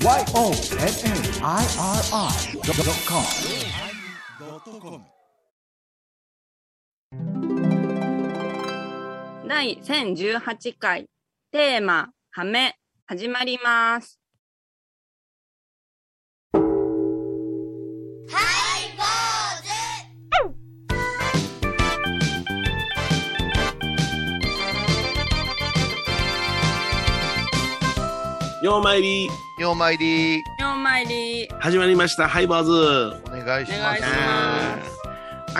YONNIRI.com 第1018回テーマ「ハメ」始まります。ようまいり。ようまいり。ようまいり。始まりました。ハイバーズ。お願いします。お願いしま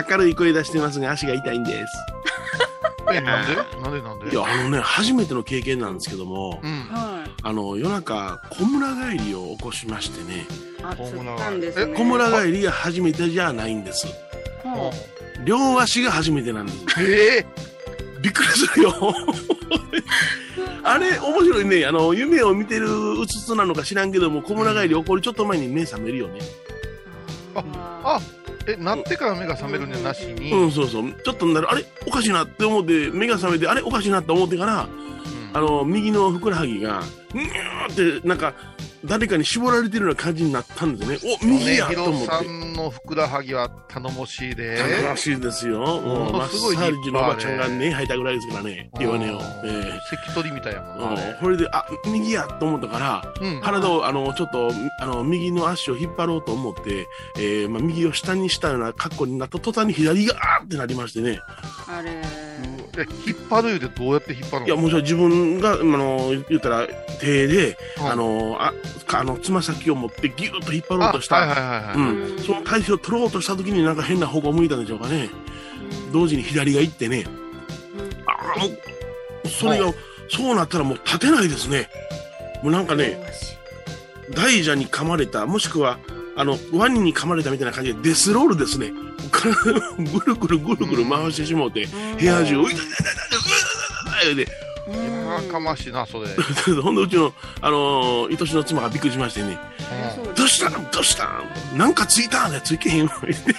す。明るい声出してますが足が痛いんです。えなんで？なんでなんで？いやあのね初めての経験なんですけども。うん。はあの夜中小村帰りを起こしましてね。い。あ、大物釣ったんですね。小村帰りが初めてじゃないんです。は両足が初めてなんです。ええびっくりするよあれ面白いね。あの夢を見てるうつつなのか知らんけども小村帰り起こるちょっと前に目覚めるよね。ああえなってから目が覚めるんじゃなしに、うんそうそう。ちょっとなる。あれおかしいなって思って目が覚めてあれおかしいなって思ってからうん。あの、右のふくらはぎが、にゅーって、なんか、誰かに絞られてるような感じになったんですね。お、右や米と思って。広さんのふくらはぎは頼もしいで楽しいですよ。もうマッものすごいサージのおばちゃんがね、吐いたぐらいですからね、弱音を。え関取みたいやもんえなあれうんこれで、あ、右やと思ったから、うん体を、あの、ちょっと、あの、右の足を引っ張ろうと思って、えーまあ、右を下にしたような格好になった途端に左が、あーってなりましてね。あれ。で引っ張る言うてどうやって引っ張るの？いや、もちろん自分が、あの、言ったら、手で、うんあの、あ、かあの、つま先を持ってギューッと引っ張ろうとした。あはいはいはいはい、うん、その体勢を取ろうとした時になんか変な方向を向いたんでしょうかね。同時に左が行ってね。ああ、もう、それが、そうなったらもう立てないですね。もうなんかね、大蛇に噛まれた、もしくは、あの、ワニに噛まれたみたいな感じでデスロールですね。体をぐるぐるぐるぐる回してしもうて、部屋中、ういたいたいたいた、たいたいたで、やかましいなそれ、ほんでうちの、あのー、愛しの妻がびっくりしましてね、どうしたんどうしたんなんかついたんだついけへんわ。言って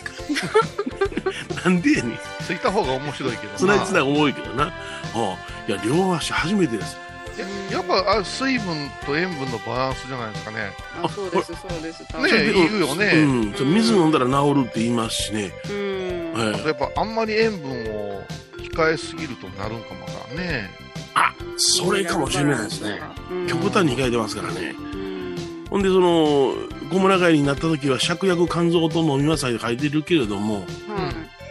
なんでやねん。ついた方が面白いけどなつないつない重いけどな。あいや、両足初めてです。ややっぱあ水分と塩分のバランスじゃないですかねあ、そうです、そうです。ねえ言うよねうん。水飲んだら治るって言いますしね。うん。はいやっぱあんまり塩分を控えすぎるとなるんかもわからんねあ、それかもしれないですね。うん。極端に控えてますからね。うん。ほんで、その、小村帰りになった時は、芍薬肝臓と飲みなさいって書いてるけれども、はい。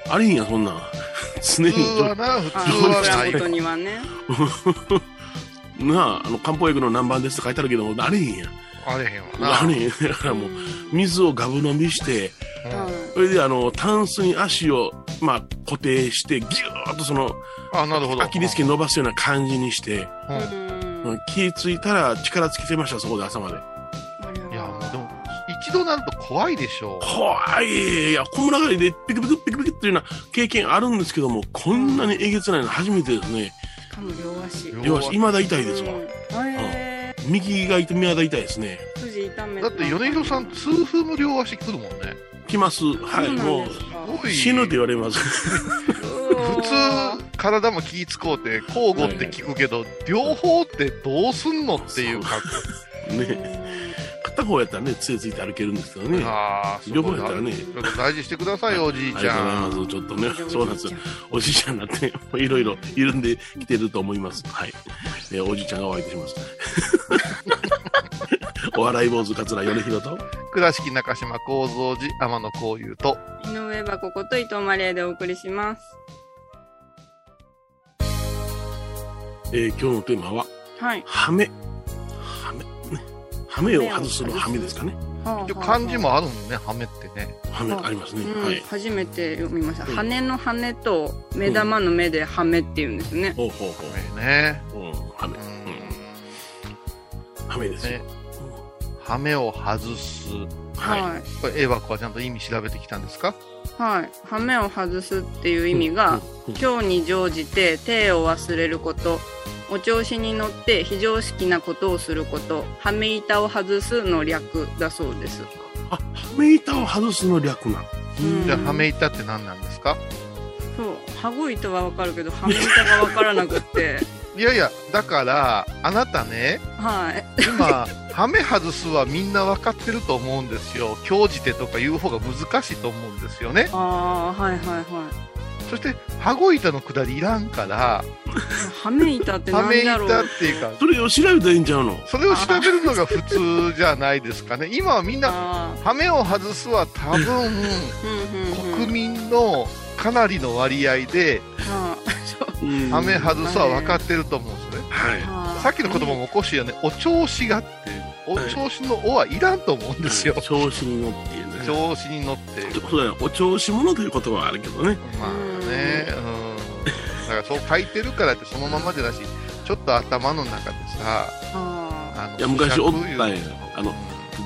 あれへんや、そんなん。常に普通はな普通あ、はない枕元にはね。なあ、あの、漢方薬の何番ですって書いてあるけども、あれへんや。あれへんわなあれへん。だからもう、水をガブ飲みして、うんそれであの、タンスに足を、まあ、固定して、ぎゅーっとその、あなるほどアキレス腱伸ばすような感じにして、うんうん。うん気ぃついたら力尽きてました、そこで朝まで。いやもうでも一度なると怖いでしょ怖い。いや、小村帰りでピクピクピクピクっていうような経験あるんですけども、こんなにえげつないの初めてですね。しかも両足。両両足、未だ痛いですわ。うん。右が痛い、未だ痛いですね。筋痛めだって米広さん痛風の両足来るもんね来ます。はい、もう、死ぬって言われます。普通体も気使うて交互って聞くけど、両方ってどうすんのっていう感ね。片方やったらね、杖ついて歩けるんですけどね。ああ両方やったらねちょっと大事してくださいよおじいあちゃりがとうございます。んちょっとね、そうなんですよ。おじいちゃんになって、いろいろ緩んできてると思います。はい。えーおじいちゃんがお相手します。お笑い坊主桂米広と、倉敷中島幸三寺天野幸雄と井上箱こと伊藤マリエでお送りします。えー今日のテーマは、はい。ハメ。ハメ。を外すのハメですかね。漢字もあるもんねハメってねハメありますね。うんはい。初めて読みました。うん羽の羽と目玉の目で羽目って言うんですね。ほうほうほハメねう。うん、ハメ。ハメですよね。ハメを外すはい。はい。これ A 枠はちゃんと意味調べてきたんですか？はい。羽目を外すっていう意味が、今日に乗じて手を忘れること、お調子に乗って非常識なことをすること、羽目板を外すの略だそうです。あ、ハメ板を外すの略なん。うんじゃあハメ板って何なんですか？そう、羽子板はわかるけど、羽目板がわからなくって、いやいや、だから、あなたね、はい。今、ハメ外すはみんな分かってると思うんですよ。強じてとか言う方が難しいと思うんですよね。ああ、はいはいはい。そして、羽子板のくだりいらんから、はめ板って何だろう。板っていうか、それを調べたらいいんちゃうの？それを調べるのが普通じゃないですかね。今はみんな、あハメを外すは多分、ーうんうんうん。国民のかなりの割合で、あーそううんハメ外すは分かってると思うんですね。はい。あーさっきの言葉もおこしいよね。お調子がって、お調子の「お」はいらんと思うんですよ。調子に乗っていうね。調子に乗って。そうだよ。お調子者という言葉はあるけどね。まあね、うん。だからそう書いてるからってそのままじゃなし、ちょっと頭の中でさ、ああのいや昔おったんやあの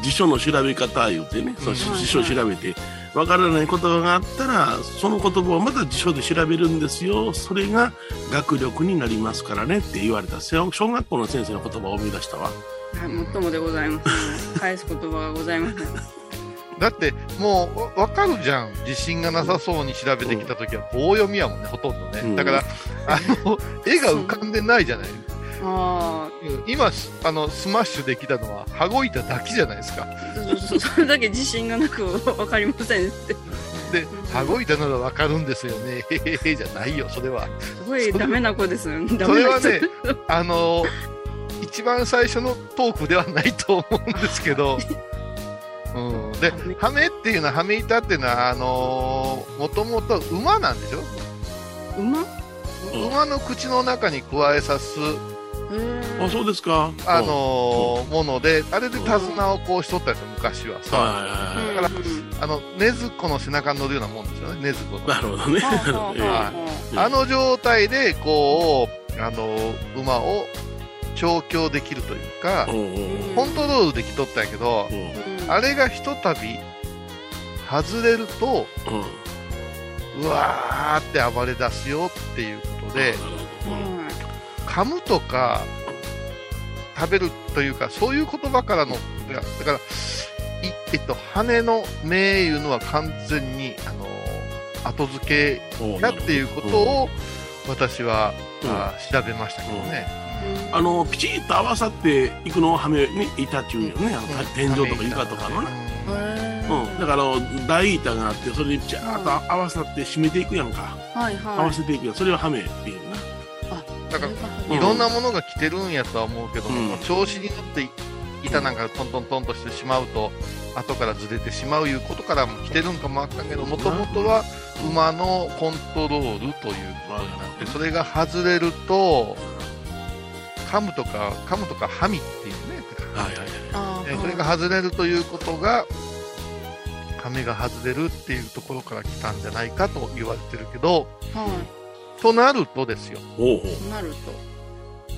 辞書の調べ方言うてね、そのうん辞書調べて、わからない言葉があったら、その言葉をまた辞書で調べるんですよ。それが学力になりますからねって言われた小小学校の先生の言葉を思い出したわ。ーはい、もっともでございます。返す言葉がございません。だってもうわわかるじゃん。自信がなさそうに調べてきた時は棒読みやもんねほとんどね、うん。だからあの絵が浮かんでないじゃない。あう。ん。今あのスマッシュできたのは羽子板だけじゃないですか。あ、そうそうそれだけ自信がなくわかりませんって。で羽子板ならわかるんですよね。へへへじゃないよそれは。すごいダメな子ですよ。ね。ダそれはねあの一番最初のトークではないと思うんですけど、うん、ではめハメっていうのはハメ板っていうのはあのもともと馬なんでしょ？馬？馬の口の中に加えさす、ーあ、そうですか。あのーもので、あれで手綱をこうしとったんですよ、昔は。はいさ。はいはいはい。だからあの、ねずこの背中に乗るようなもんですよね、ねずこの。なるほどね。はあの状態で、こう、あの、馬を調教できるというかコントロールできとったんやけど、あれがひとたび外れると、うん。うわーって暴れ出すよっていうことで、うん。はい噛むとか食べるというかそういう言葉からのだからいえっと羽の目いうのは完全にあの後付けだっていうことを私は、うん。あ調べましたけどね、あのピチッと合わさっていくのをはめに板っていうんよね、あのうん。天井とか床とかのね、へうん、だからあの大板があってそれにピチャーっと合わさって締めていくやんか、ーはい合はい。わせていくやん。それをはめっていうな。だからうんいろんなものが来てるんやとは思うけども、うん。調子に乗って板なんかトントントンとしてしまうと後からずれてしまういうことからも来てるんかもわかんけどもともとは馬のコントロールということになってそれが外れると噛むとか噛むとかハミっていうね。はいはいはい。あー。えそれが外れるということが亀が外れるっていうところから来たんじゃないかと言われてるけどはとなるとですよ。ほうほい。なると。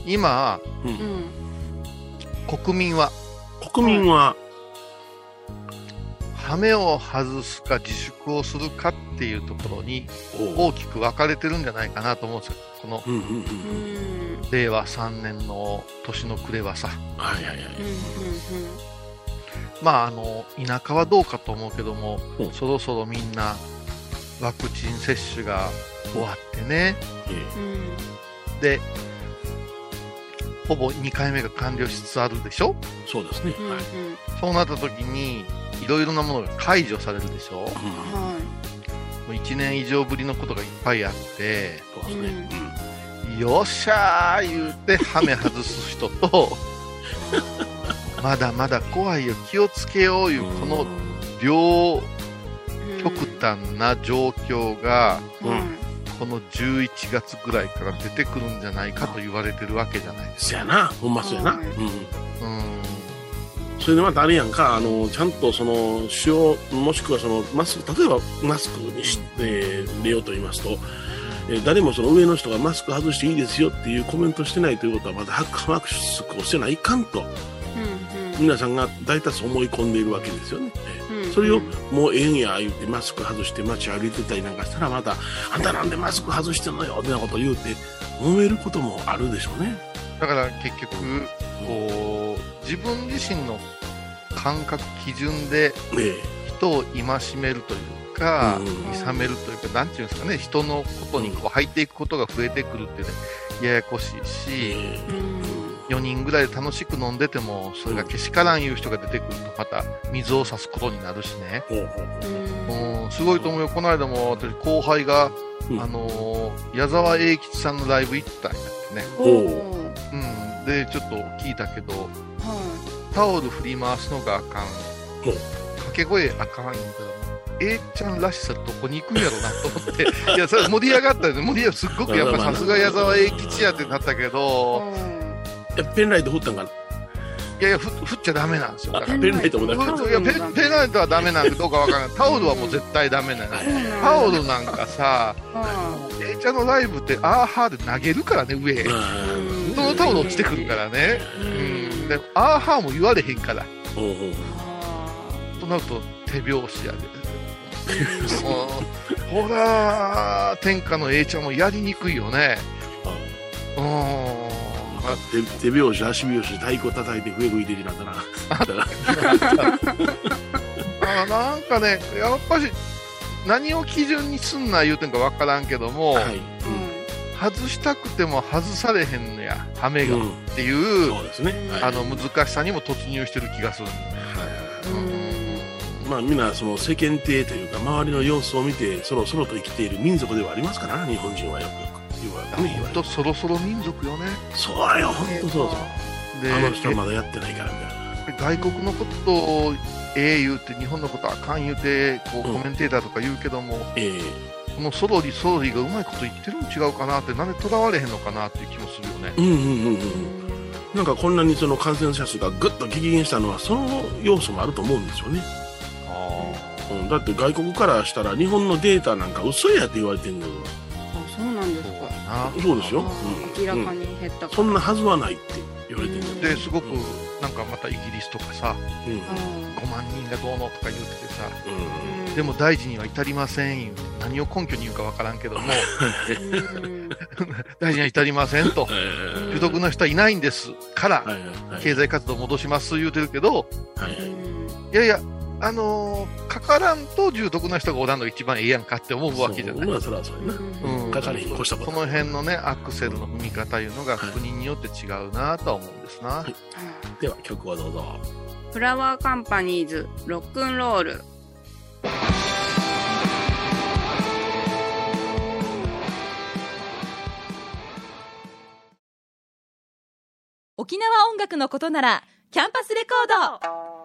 今う、ん。国民は。国民は、ハメを外すか自粛をするかっていうところに大きく分かれてるんじゃないかなと思うんですよ。この。令和3年の年の暮れはさ。はいはいはいまあ、あの、田舎はどうかと思うけどもうん、そろそろみんなワクチン接種が終わってね。で、ほぼ2回目が完了しつつあるでしょ？えそうですね、うん。はいそうなった時に、いろいろなものが解除されるでしょ？もうん。はう1年以上ぶりのことがいっぱいあって、そうですね、よっしゃー言うて、ハメ外す人と、まだまだ怖いよ、気をつけよういう、この両い。極端な状況が、うん。はいこの11月ぐらいから出てくるんじゃないかと言われてるわけじゃないですそやなほんまそうやな、はいうん。か。うん。それでまたあれやんか、あの、ちゃんとその、使用、もしくはその、マスク、例えばマスクにし、えー、入れようと言いますと、えー誰もその上の人がマスク外していいですよっていうコメントしてないということは、まだマスクをしてないかんと、うん皆さんが大多数思い込んでいるわけですよね。それをもうええんや言ってマスク外して街歩いてたりなんかしたらまた、あんたなんでマスク外してんのよみたいなこと言うて、揉めることもあるでしょうね。だから結局、こう、自分自身の感覚、基準でえ人を戒めるというか、うん諌めるというか、なんていうんですかね、人のことにこう入っていくことが増えてくるっていうね、ややこしいし、えうん。4人ぐらいで楽しく飲んでても、それがけしからんいう人が出てくると、また水を差すことになるしね。うん。うん、すごいと思うよ。この間も私後輩が、うん。あのー矢沢永吉さんのライブ行ったんやってね。うん。で、ちょっと聞いたけど、はタオル振り回すのがあかん。掛け声あかんけど、A ちゃんらしさどこに行くんやろなと思って、いや、それ盛り上がったよね。盛り上がすっごくやっぱさすが矢沢永吉やってなったけいど、えペンライト振ったんかな？いやいや、ふ振っちゃダメなんですよ。だから。あペンライトもダメうんいやペンペンライトはダメなんかどうかわからない。タオルはもう絶対ダメなの。はいタオルなんかさ、は A ちゃんのライブってアーハーで投げるからね、上へ。うんそのタオル落ちてくるからね。いうん。で、アーハーも言われへんから。ほうほうあとなると手拍子やで。ほら、天下の A ちゃんもやりにくいよね。うん。ま手手拍子足拍子太鼓叩いて笛吹いてるなんだなあなんかね、やっぱし、何を基準にすんな言うてんかわからんけども、はい、ー外したくても外されへんのや、ハメが、うん。っていう、そうね、はい。あの難しさにも突入してる気がする。うんまあみんなその世間体というか周りの様子を見てそろそろと生きている民族ではありますからな日本人はよくよく。言われてね言われて。ほんとそろそろ民族よね。そうよ本当そうそう。であの人はまだやってないからみたいな。外国のことをええ言うて日本のことあかん言うてこううん。コメンテーターとか言うけども、えこのソロリソロリがうまいこと言ってるん違うかなってなんでとらわれへんのかなっていう気もするよね。えうんうんうんうん。なんかこんなにその感染者数がぐっと激減したのはその要素もあると思うんですよね、うん、だって外国からしたら日本のデータなんか嘘やって言われてるんだよあそうなんですか。な。そうですよ、あー。明らかに減ったから。そんなはずはないって言われてるんですごくなんかまたイギリスとかさうん。あ5万人がどうのとか言うててさうん。ーでも大事には至りません何を根拠に言うかわからんけどもうん。大事には至りませんと。えうん。不徳な人はいないんですから、はいはいはい。経済活動戻します言うてるけどはいうんいやいやあのーかからんと重篤な人がおらんのが一番ええやんかって思うわけじゃないそうまあそれはそうやな。うんかかれへん越したこと。の辺のねアクセルの踏み方いうのが国によって違うなとは思うんですな、はい。では曲はどうぞ。フラワーカンパニーズロックンロール。沖縄音楽のことならキャンパスレコード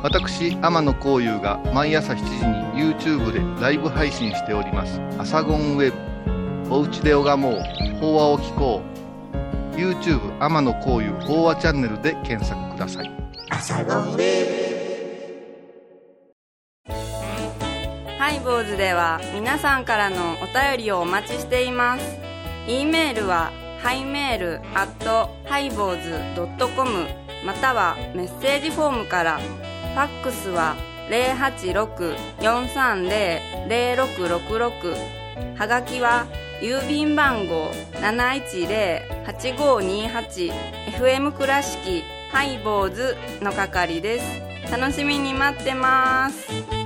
私天野幸雄が毎朝7時に YouTube でライブ配信しております「アサゴンウェブ」「おうちで拝もう。法話を聞こう」YouTube 天野幸雄法話チャンネルで検索ください。ハイボーズでは皆さんからのお便りをお待ちしています。e メールはハイメールアットハイボーズドットコム。またはメッセージフォームから。ファックスは086-430-0666はがきは郵便番号 710-8528FM 倉敷ハイボーズの係です。楽しみに待ってます。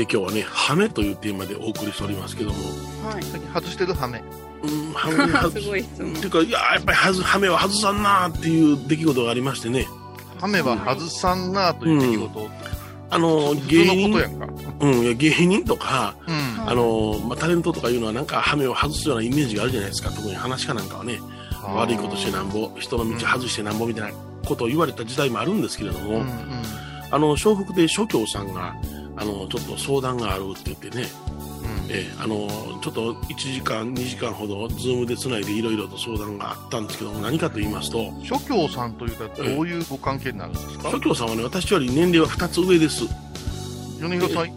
え今日はね「ハメ」というテーマでお送りしておりますけども。はい。最近外してるハメ。う んハすごい質問。っていうかいややっぱりはずハメは外さんなっていう出来事がありましてね。ハメは外さんなという出来事、あの普芸人通のことやんか。うんいや芸人とかうん。あの、まあ、タレントとかいうのはなんかハメを外すようなイメージがあるじゃないですか。特に話家なんかはね。悪いことしてなんぼ人の道外してなんぼみたいなことを言われた時代もあるんですけれども、うんうん。あの笑福亭諸教さんがあのちょっと相談があるって言ってね。えーあのちょっと1時間、2時間ほど、ズームでつないでいろいろと相談があったんですけども、何かと言いますと、諸教さんというとどういうご関係になるんですか？諸教さんはね、私より年齢は2つ上です。米広さん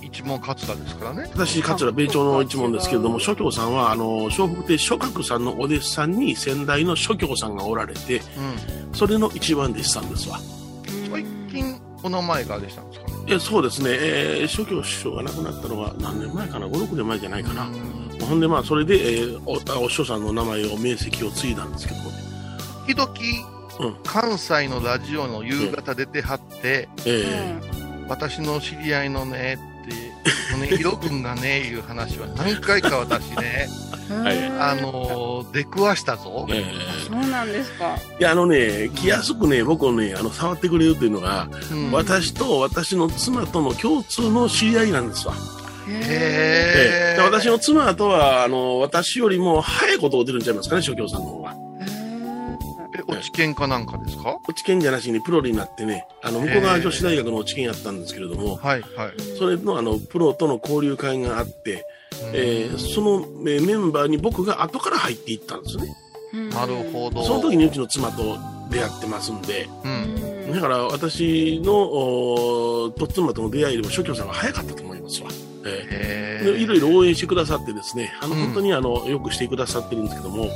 一問桂ですからね。私、桂米朝の一門ですけれども、諸教さんは、あの、笑福亭諸角さんのお弟子さんに先代の諸教さんがおられて、うそれの一番弟子さんですわ。ん最近お名前があれしたんですかね。えそうですね、えー、諸教師匠が亡くなったのは何年前かな、5、6年前じゃないかな。ほんで、まあ、それで、えーお、お師匠さんの名前を、名跡を継いだんですけど。も、時々うん、関西のラジオの夕方出てはって、え私の知り合いのねって、米広君がね、いう話は何回か私ね、ーはい。あのー出くわしたぞ。えそうなんですか。ーいや、あのね、気安くね、僕をね、あの、触ってくれるというのが、うん私と私の妻との共通の知り合いなんですわ。へーで私の妻とは、あの、私よりも早いことを出るんちゃいますかね、諸教さんの方が。え、落ち研かなんかですか？落ち研じゃなしにプロになってね、あの、向こう側女子大学の落ち研やったんですけれども、はい、はい。それのあの、プロとの交流会があって、えーそのえーメンバーに僕が後から入っていったんですね。なるほど。その時にうちの妻と出会ってますんで、うん。だから私のおーと妻との出会いよりも諸教さんが早かったと思いますわ。えーいろいろ応援してくださってですね、あの、うん本当にあの、よくしてくださってるんですけども、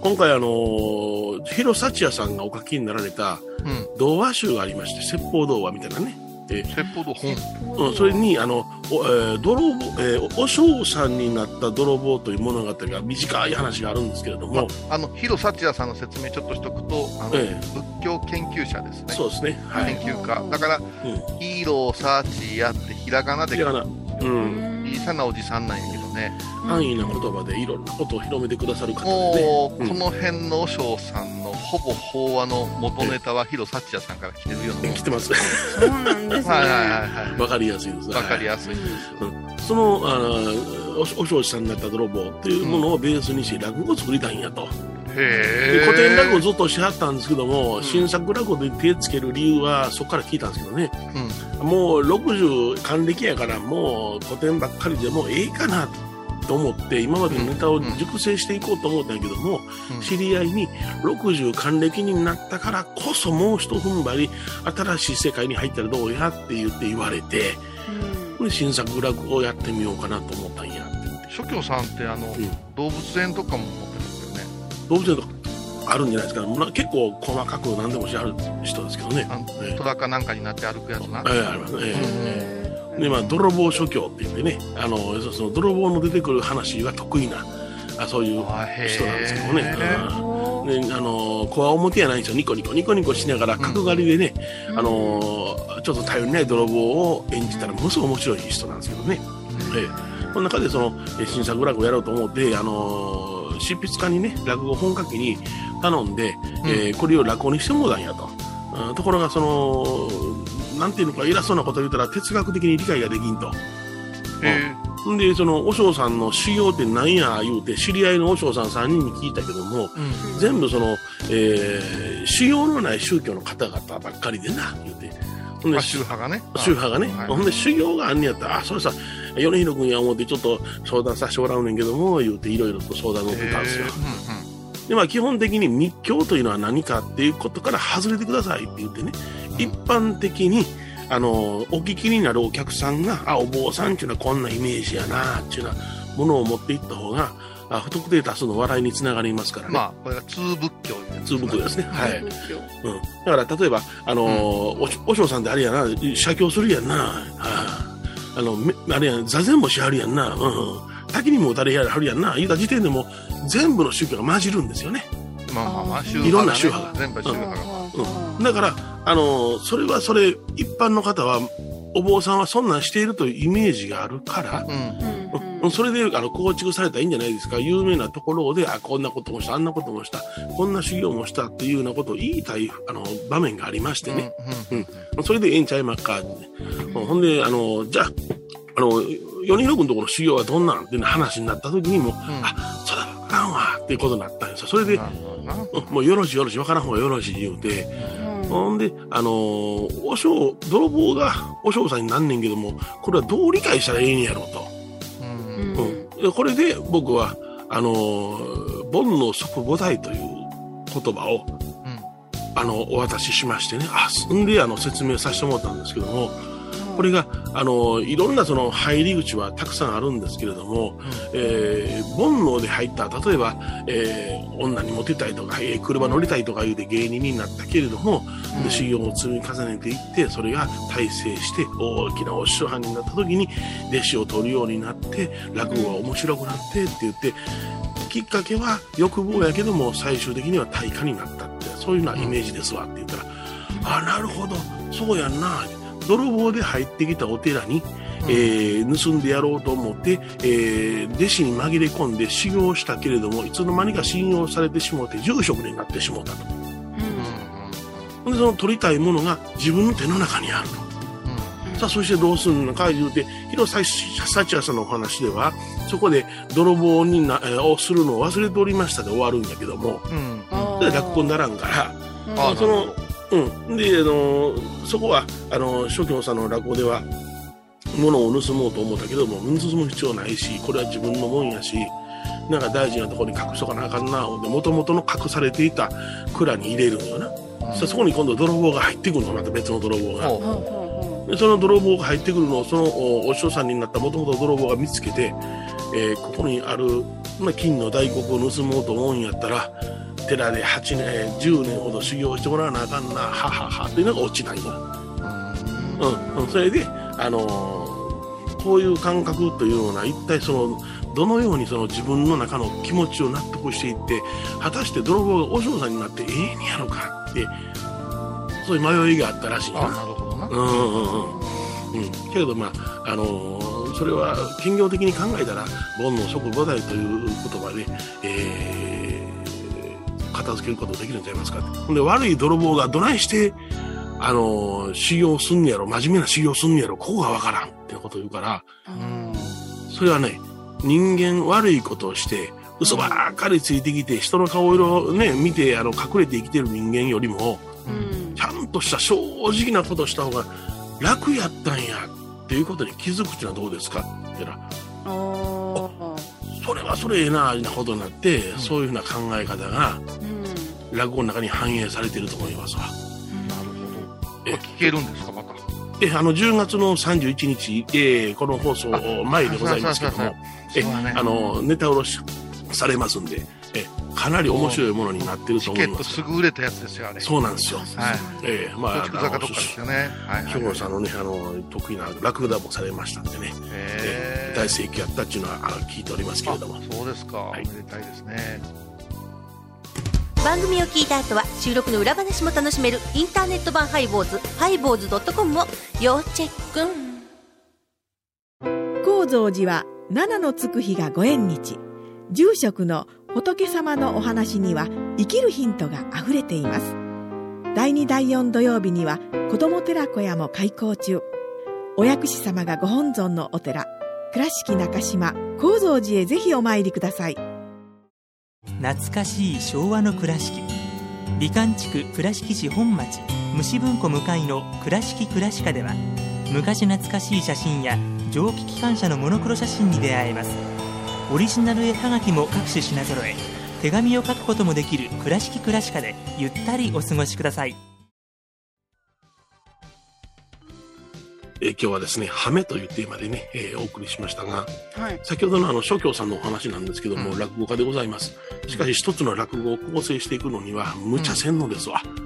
今回あの、広幸也さんがお書きになられたうん。童話集がありまして、説法童話みたいなね。え説法の本。ーうん、それに、あの、おえー泥棒、えーお嬢さんになった泥棒という物語が短い話があるんですけれども、あの、広幸也さんの説明ちょっとしとくと、あの、え仏教研究者ですね。そうですね。はい。研究家。だから、うん。ヒーロー、サーチやってひらがなでうん。小さなおじさんなんやけどね。安易な言葉でいろんなことを広めてくださる方でね。もう、うんこの辺の和尚さんのほぼ法話の元ネタは広幸也さんから来てるような。来てます。そうなんですね。はいはいはいはい。わかりやすいです。わかりややすいです。その、あの、おお承知さんになった泥棒っていうものをベースにして落語を作りたいんやと。へえ。で古典落語をずっとしはったんですけども、新作落語で手つける理由はそこから聞いたんですけどね。もう60還暦やからもう古典ばっかりでもうええかなと思って今までのネタを熟成していこうと思ったんやけども、うん知り合いに60還暦になったからこそもう一踏ん張り新しい世界に入ったらどうやって言って言われてで新作落語をやってみようかなと思ったんやって言って諸教さんってあの、ん動物園とかも持ってますよね。動物園とかあるんじゃないですか、結構細かく何でもしはる人ですけどね。あのええ虎かなんかになって歩くやつな。ええありますね。ええで、まあ、泥棒諸教って言ってね、あの、その泥棒の出てくる話が得意な、あそういう人なんですけどね。うんで、あの、こわ表やないんですよ。ニコニコ、ニコニコしながら角刈りでね、あの、ちょっと頼りない泥棒を演じたらものすごい面白い人なんですけどね。ええこの中でその、え新作落語やろうと思って、あの、執筆家にね、落語本書きに頼んで、えーこれを落語にしてもらうんやと。うんところが、その、なんていうのか偉そうなこと言ったら哲学的に理解ができんと。へんで、その、和尚さんの修行って何や言うて、知り合いの和尚さん3人に聞いたけども、えうん全部その、えー修行のない宗教の方々ばっかりでな、言うて。ほんでまあ、宗派がね。宗派がね、はいほんで修行があんねやったら、あ、それさ、米広君や思ってちょっと相談させてもらうねんけども、言うていろいろと相談乗ってたんですよへ。えで、まあ基本的に密教というのは何かっていうことから外れてくださいって言ってね、一般的に、あの、お聞きになるお客さんが、あ、お坊さんっていうのはこんなイメージやな、っていうようなものを持っていった方が、あ不特定多数の笑いにつながりますからね。うんまあ、これが通仏教通仏ですね。はい。うん。だから、例えば、あのーおし、お嬢さんってあれやな、写経するやんな。あああの、めあれやん、座禅もしはるやんな。うん。滝にも打たれやはるやんな。言うた時点でも、全部の宗教が混じるんですよね。まあまあまあ、宗いろんな派宗派が全部宗派が。うん。だから、あのーそれはそれ、一般の方は、お坊さんはそんなんしているというイメージがあるから、うん。うん、それであの構築されたらいいんじゃないですか？有名なところで、あ、こんなこともした、あんなこともした、こんな修行もしたっていうようなことを言いたいあの場面がありましてね。うん。それでええんちゃいまっかって、うんほんで、あの、じゃあ、あの、米広君のところの修行はどんなん？っていう話になった時にも、あ、そうだ、あかんわっていうことになったんですよ。それで、な。もうよろしいよろしい、わからん方がよろしい言うて、ほんで、あのー、お尚、泥棒がお尚さんになんねんけども、これはどう理解したらええんやろうと。うん。うん。これで僕は、あのー煩悩即五体という言葉を、うん。あの、お渡ししましてね、あ、すんで、あの、説明させてもらったんですけども、これが、あの、いろんなその入り口はたくさんあるんですけれども、えー煩悩で入った、例えば、えー女にモテたいとか、えー車乗りたいとか言うて芸人になったけれども、で修行を積み重ねていって、それが大成して、大きなお師匠藩になった時に、弟子を取るようになって、落語が面白くなってって言って、きっかけは欲望やけども、最終的には対価になったって、そういうようなイメージですわって言ったら、あ、なるほど、そうやんな。泥棒で入ってきたお寺に、えー盗んでやろうと思って、えー弟子に紛れ込んで修行したけれども、いつの間にか信用されてしもうて、住職になってしもうたと。ほん。で、その取りたいものが自分の手の中にあると。さあ、そしてどうするのか言うて、広瀬幸也さんのお話では、そこで泥棒にな、えーをするのを忘れておりましたで終わるんやけども、うん。で落語にならんから、あその、うん。で、あの、そこは、あの、諸教さんの落語では、物を盗もうと思ったけども、盗む必要ないし、これは自分のもんやし、なんか大事なところに隠しとかなあかんな、ほんで、もともとの隠されていた蔵に入れるのよな。そしたらそこに今度泥棒が入ってくるの、また別の泥棒が。ほうほでその泥棒が入ってくるのを、そのおお師匠さんになったもともと泥棒が見つけて、えーここにある、まあ、金の大黒を盗もうと思うんやったら、寺で8年、えー10年ほど修行してもらわなあかんな、はははっていうのがオチなんよ。うん、うん、それで、あのーこういう感覚というのは、一体その、どのようにその自分の中の気持ちを納得していって、果たして泥棒がお嬢さんになってええんやろかって、そういう迷いがあったらしいな。あなるほどなうんうんうんうん。けれど、まあ、あのーそれは、兼業的に考えたら、煩悩即五代という言葉で、えー片付けることができるんちゃいますかほんで、悪い泥棒がどないして、あのー修行すんねやろ、真面目な修行すんねやろ、ここがわからんってこと言うから、うん。それはね、人間悪いことをして、嘘ばっかりついてきて、人の顔色をね、見て、あの、隠れて生きてる人間よりも、ちゃんとした正直なことをした方が楽やったんやっていうことに気づくっていうのはどうですかって言ったら、おそれはそれええな、なことになって、そういうふうな考え方が落語の中に反映されていると思いますわ。なるほど。聞けるんですか、また？え、あの、10月の31日、えーこの放送前でございますけども、え、あの、ネタ卸しされますんで、え、かなり面白いものになってるとチケット思いますす。ぐ売れたやつですよ、あれ。そうなんですよ。はい。えーまあ、松竹坂どっかですよね。はいはい。さんのね、あの、得意な落語もされましたんでね、へー大盛況やったっていうのはあ聞いておりますけれどもあ。そうですか。おいめでたいですね。番組を聞いた後は収録の裏話も楽しめるインターネット版ハイボーズハイボーズドットコムを要チェック高蔵寺は七のつく日がご縁日住職の仏様のお話には生きるヒントがあふれています。第2第4土曜日には子ども寺小屋も開校中。お薬師様がご本尊のお寺倉敷中島・高蔵寺へぜひお参りください。懐かしい昭和の倉敷。美観地区倉敷市本町虫文庫向かいの「倉敷倉歯科」では昔懐かしい写真や蒸気機関車のモノクロ写真に出会えます。オリジナル絵はがきも各種品揃え手紙を書くこともできる「倉敷倉歯科」でゆったりお過ごしくださいえー今日はですね、ハメというテーマでね、えーお送りしましたが、はい先ほどのあの、諸教さんのお話なんですけども、うん落語家でございます。しかし一つの落語を構成していくのには、無茶せんのですわ。うーん。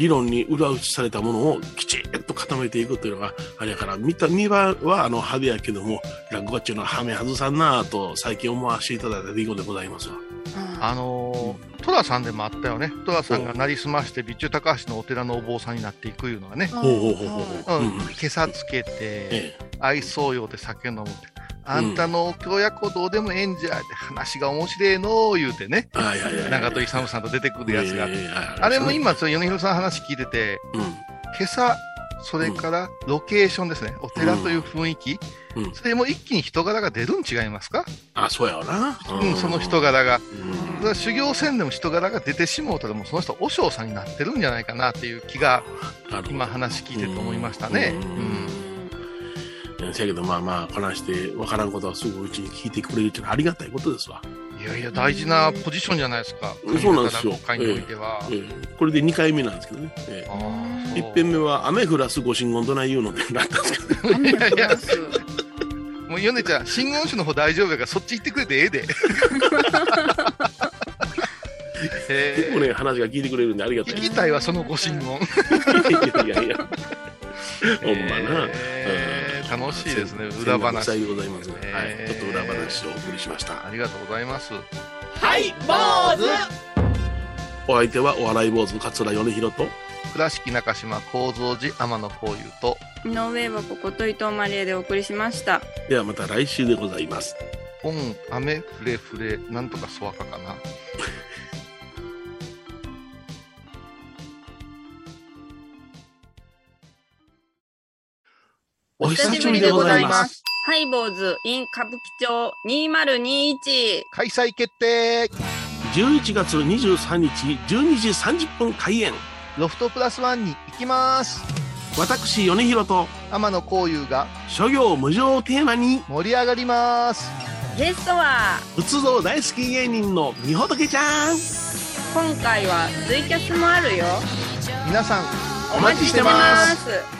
理論に裏打ちされたものをきちっと固めていくというのが、あれやから、見た、見ははあの派手やけども、落語家っていうのはハメ外さんなぁと最近思わせていただいた出来事でございますわ。あのー、トラさんでもあったよね。トラさんがなりすまして、備中高橋のお寺のお坊さんになっていくいうのがね。ほうほうほうほうほう。うんうんうん。今朝つけて、え愛想用で酒飲むって。あんたの教約どうでもええんじゃって話が面白えの言うてね。長戸勇さんと出てくるやつがあれも、今、その米広さんの話聞いてて、うん。今朝、それからロケーションですね。お寺という雰囲気。うん。それも一気に人柄が出るん違いますか？あ、そうやわな。うん、その人柄が。うん。修行せんでも人柄が出てしもうたらもうその人和尚さんになってるんじゃないかなっていう気が今話聞いてて思いましたね。うんせやけどまあまあ話してわからんことはすぐうちに聞いてくれるっていうのはありがたいことですわ。いやいや、大事なポジションじゃないですか。そうなんですよ会においては。ええこれで2回目なんですけどね。ええ、そう一遍目は雨降らすご神言どない言うのってなったんですけど、いやいや、もうヨネちゃん、真言宗の方大丈夫やから、そっち行ってくれてええで。へ結構ね、話が聞いてくれるんでありがたい。聞きたいわ、そのご神言。いやいやいや。ほんまな。えー楽しいですね、裏裏話。話でございますね。はい。えーちょっと裏話をお送りしました。ありがとうございます。はい、坊主お相手はお笑い坊主桂米広と、倉敷中島幸三寺天野幸雄と、井上箱こと伊藤マリエでお送りしました。ではまた来週でございます。オン、雨、フレフレ、なんとかそわかかな。久しぶりでございます。ハイボーズ in 歌舞伎町2021。開催決定11月23日12時30分開演。ロフトプラスワンに行きます私、米広と天野幸雄が諸行無常をテーマに、盛り上がりますゲストは、仏像大好き芸人のみほとけちゃん。今回はツイキャスもあるよ。皆さん、お待ちしてます。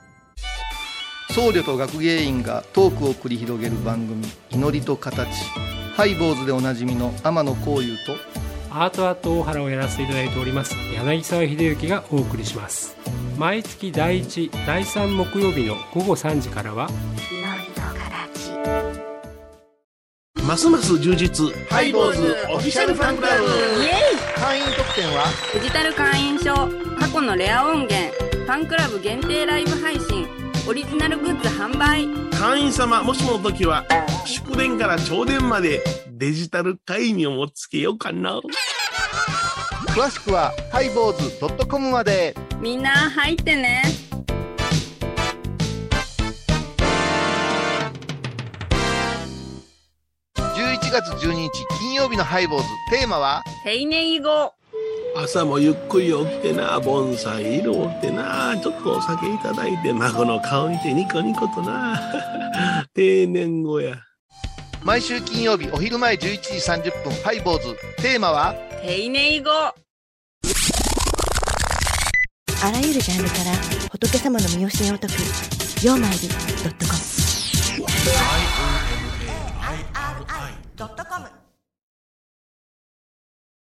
僧侶と学芸員がトークを繰り広げる番組「祈りと形」ハイボーズでおなじみの天野幸雄とアートアート大原をやらせていただいております柳沢秀幸がお送りします。毎月第1第3木曜日の午後3時からはますます充実。ハイボーズオフィシャルファンクラブ。イエ会員特典は？イデジタル会員証、過去のレア音源、ファンクラブ限定ライブ配信、オリジナルグッズ販売。会員様、もしもの時は、祝電から朝電までデジタル会員をつけようかな。詳しくはハイボーズ .com までみんな入ってね。11月12日金曜日のハイボーズテーマは？ヘイネイ語。朝もゆっくり起きてな、盆栽色をってな、ちょっとお酒いただいて、孫の顔見てニコニコとな、定年後や。毎週金曜日お昼前11時30分、ハイボーズ。テーマは？定年後。あらゆるジャンルから仏様の見教えを解く、曜マイル .com。i o m a i r i